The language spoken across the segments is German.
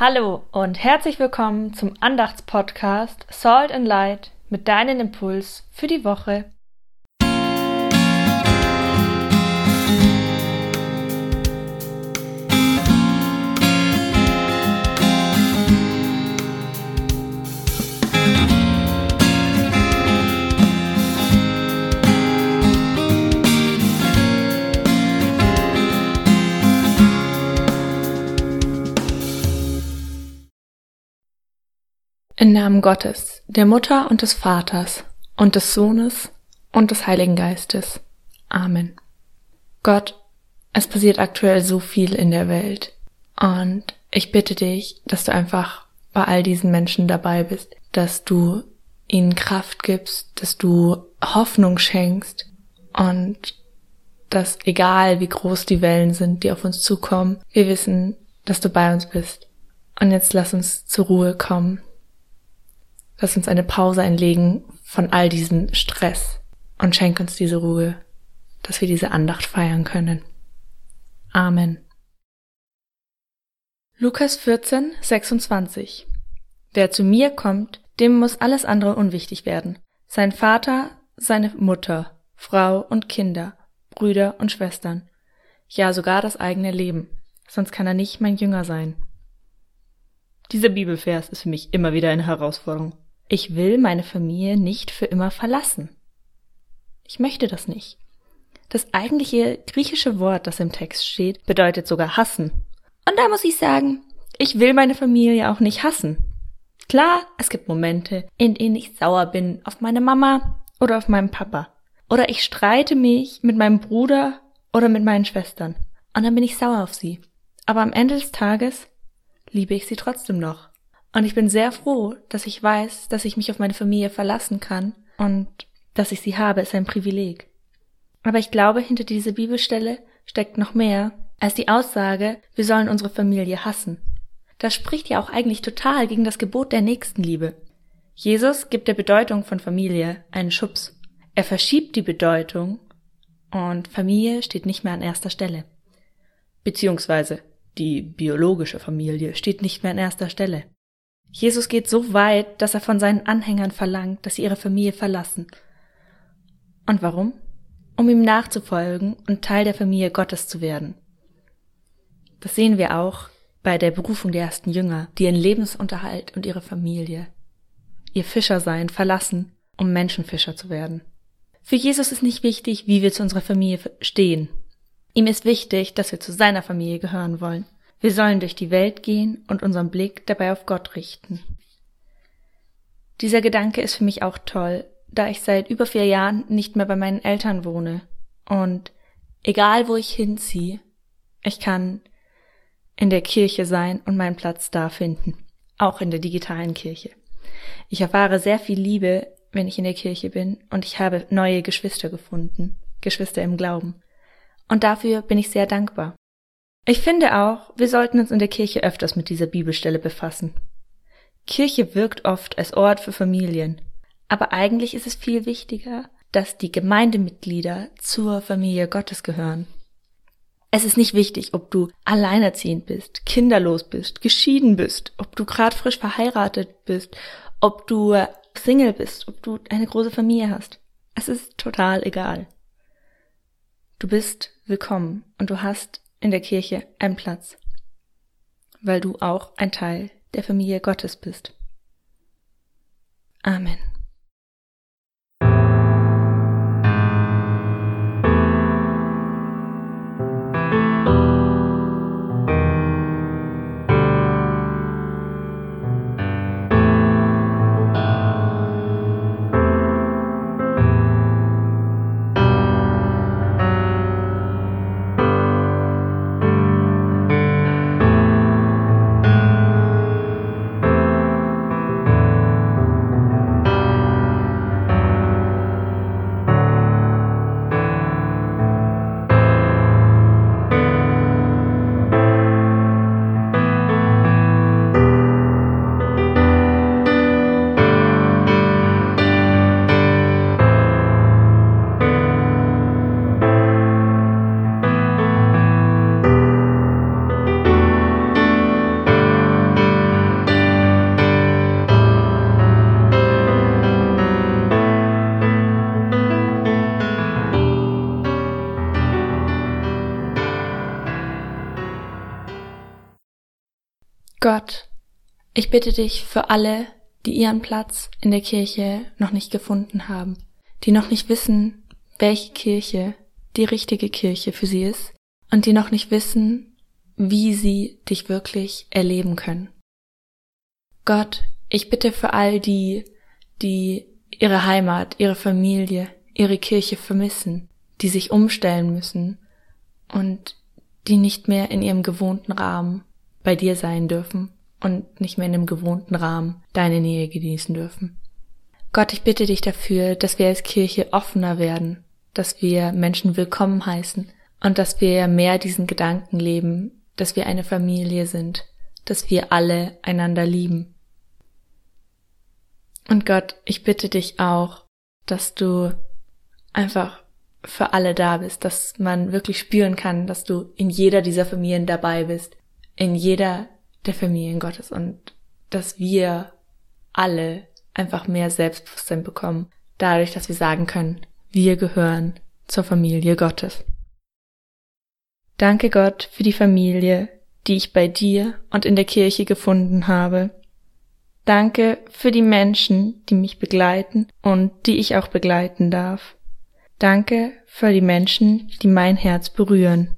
Hallo und herzlich willkommen zum Andachtspodcast Salt and Light mit deinem Impuls für die Woche. Im Namen Gottes, der Mutter und des Vaters und des Sohnes und des Heiligen Geistes. Amen. Gott, es passiert aktuell so viel in der Welt und ich bitte dich, dass du einfach bei all diesen Menschen dabei bist, dass du ihnen Kraft gibst, dass du Hoffnung schenkst und dass egal wie groß die Wellen sind, die auf uns zukommen, wir wissen, dass du bei uns bist. Und jetzt lass uns zur Ruhe kommen Lass uns eine Pause einlegen von all diesem Stress und schenk uns diese Ruhe, dass wir diese Andacht feiern können. Amen. Lukas 14, 26 Wer zu mir kommt, dem muss alles andere unwichtig werden. Sein Vater, seine Mutter, Frau und Kinder, Brüder und Schwestern, ja sogar das eigene Leben, sonst kann er nicht mein Jünger sein. Dieser Bibelvers ist für mich immer wieder eine Herausforderung. Ich will meine Familie nicht für immer verlassen. Ich möchte das nicht. Das eigentliche griechische Wort, das im Text steht, bedeutet sogar hassen. Und da muss ich sagen, ich will meine Familie auch nicht hassen. Klar, es gibt Momente, in denen ich sauer bin auf meine Mama oder auf meinen Papa. Oder ich streite mich mit meinem Bruder oder mit meinen Schwestern. Und dann bin ich sauer auf sie. Aber am Ende des Tages liebe ich sie trotzdem noch. Und ich bin sehr froh, dass ich weiß, dass ich mich auf meine Familie verlassen kann und dass ich sie habe, ist ein Privileg. Aber ich glaube, hinter dieser Bibelstelle steckt noch mehr als die Aussage, wir sollen unsere Familie hassen. Das spricht ja auch eigentlich total gegen das Gebot der Nächstenliebe. Jesus gibt der Bedeutung von Familie einen Schubs. Er verschiebt die Bedeutung und Familie steht nicht mehr an erster Stelle. Beziehungsweise die biologische Familie steht nicht mehr an erster Stelle. Jesus geht so weit, dass er von seinen Anhängern verlangt, dass sie ihre Familie verlassen. Und warum? Um ihm nachzufolgen und Teil der Familie Gottes zu werden. Das sehen wir auch bei der Berufung der ersten Jünger, die ihren Lebensunterhalt und ihre Familie, ihr Fischersein verlassen, um Menschenfischer zu werden. Für Jesus ist nicht wichtig, wie wir zu unserer Familie stehen. Ihm ist wichtig, dass wir zu seiner Familie gehören wollen wir sollen durch die Welt gehen und unseren Blick dabei auf Gott richten. Dieser Gedanke ist für mich auch toll, da ich seit über vier Jahren nicht mehr bei meinen Eltern wohne. Und egal wo ich hinziehe, ich kann in der Kirche sein und meinen Platz da finden. Auch in der digitalen Kirche. Ich erfahre sehr viel Liebe, wenn ich in der Kirche bin und ich habe neue Geschwister gefunden. Geschwister im Glauben. Und dafür bin ich sehr dankbar. Ich finde auch, wir sollten uns in der Kirche öfters mit dieser Bibelstelle befassen. Kirche wirkt oft als Ort für Familien, aber eigentlich ist es viel wichtiger, dass die Gemeindemitglieder zur Familie Gottes gehören. Es ist nicht wichtig, ob du alleinerziehend bist, kinderlos bist, geschieden bist, ob du gerade frisch verheiratet bist, ob du Single bist, ob du eine große Familie hast. Es ist total egal. Du bist willkommen und du hast in der Kirche einen Platz, weil du auch ein Teil der Familie Gottes bist. Amen. Gott, ich bitte dich für alle, die ihren Platz in der Kirche noch nicht gefunden haben, die noch nicht wissen, welche Kirche die richtige Kirche für sie ist und die noch nicht wissen, wie sie dich wirklich erleben können. Gott, ich bitte für all die, die ihre Heimat, ihre Familie, ihre Kirche vermissen, die sich umstellen müssen und die nicht mehr in ihrem gewohnten Rahmen bei dir sein dürfen und nicht mehr in dem gewohnten Rahmen deine Nähe genießen dürfen. Gott, ich bitte dich dafür, dass wir als Kirche offener werden, dass wir Menschen willkommen heißen und dass wir mehr diesen Gedanken leben, dass wir eine Familie sind, dass wir alle einander lieben. Und Gott, ich bitte dich auch, dass du einfach für alle da bist, dass man wirklich spüren kann, dass du in jeder dieser Familien dabei bist, in jeder der Familien Gottes und dass wir alle einfach mehr Selbstbewusstsein bekommen, dadurch, dass wir sagen können, wir gehören zur Familie Gottes. Danke Gott für die Familie, die ich bei dir und in der Kirche gefunden habe. Danke für die Menschen, die mich begleiten und die ich auch begleiten darf. Danke für die Menschen, die mein Herz berühren.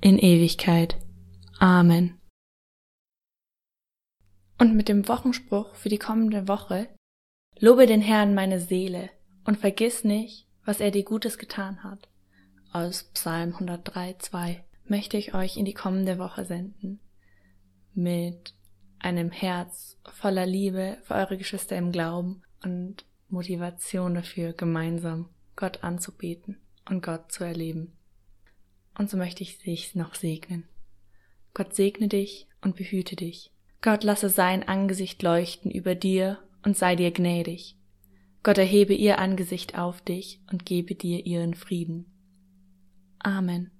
in Ewigkeit. Amen. Und mit dem Wochenspruch für die kommende Woche Lobe den Herrn meine Seele und vergiss nicht, was er dir Gutes getan hat aus Psalm 103, 2 möchte ich euch in die kommende Woche senden. Mit einem Herz voller Liebe für eure Geschwister im Glauben und Motivation dafür, gemeinsam Gott anzubeten und Gott zu erleben. Und so möchte ich dich noch segnen. Gott segne dich und behüte dich. Gott lasse sein Angesicht leuchten über dir und sei dir gnädig. Gott erhebe ihr Angesicht auf dich und gebe dir ihren Frieden. Amen.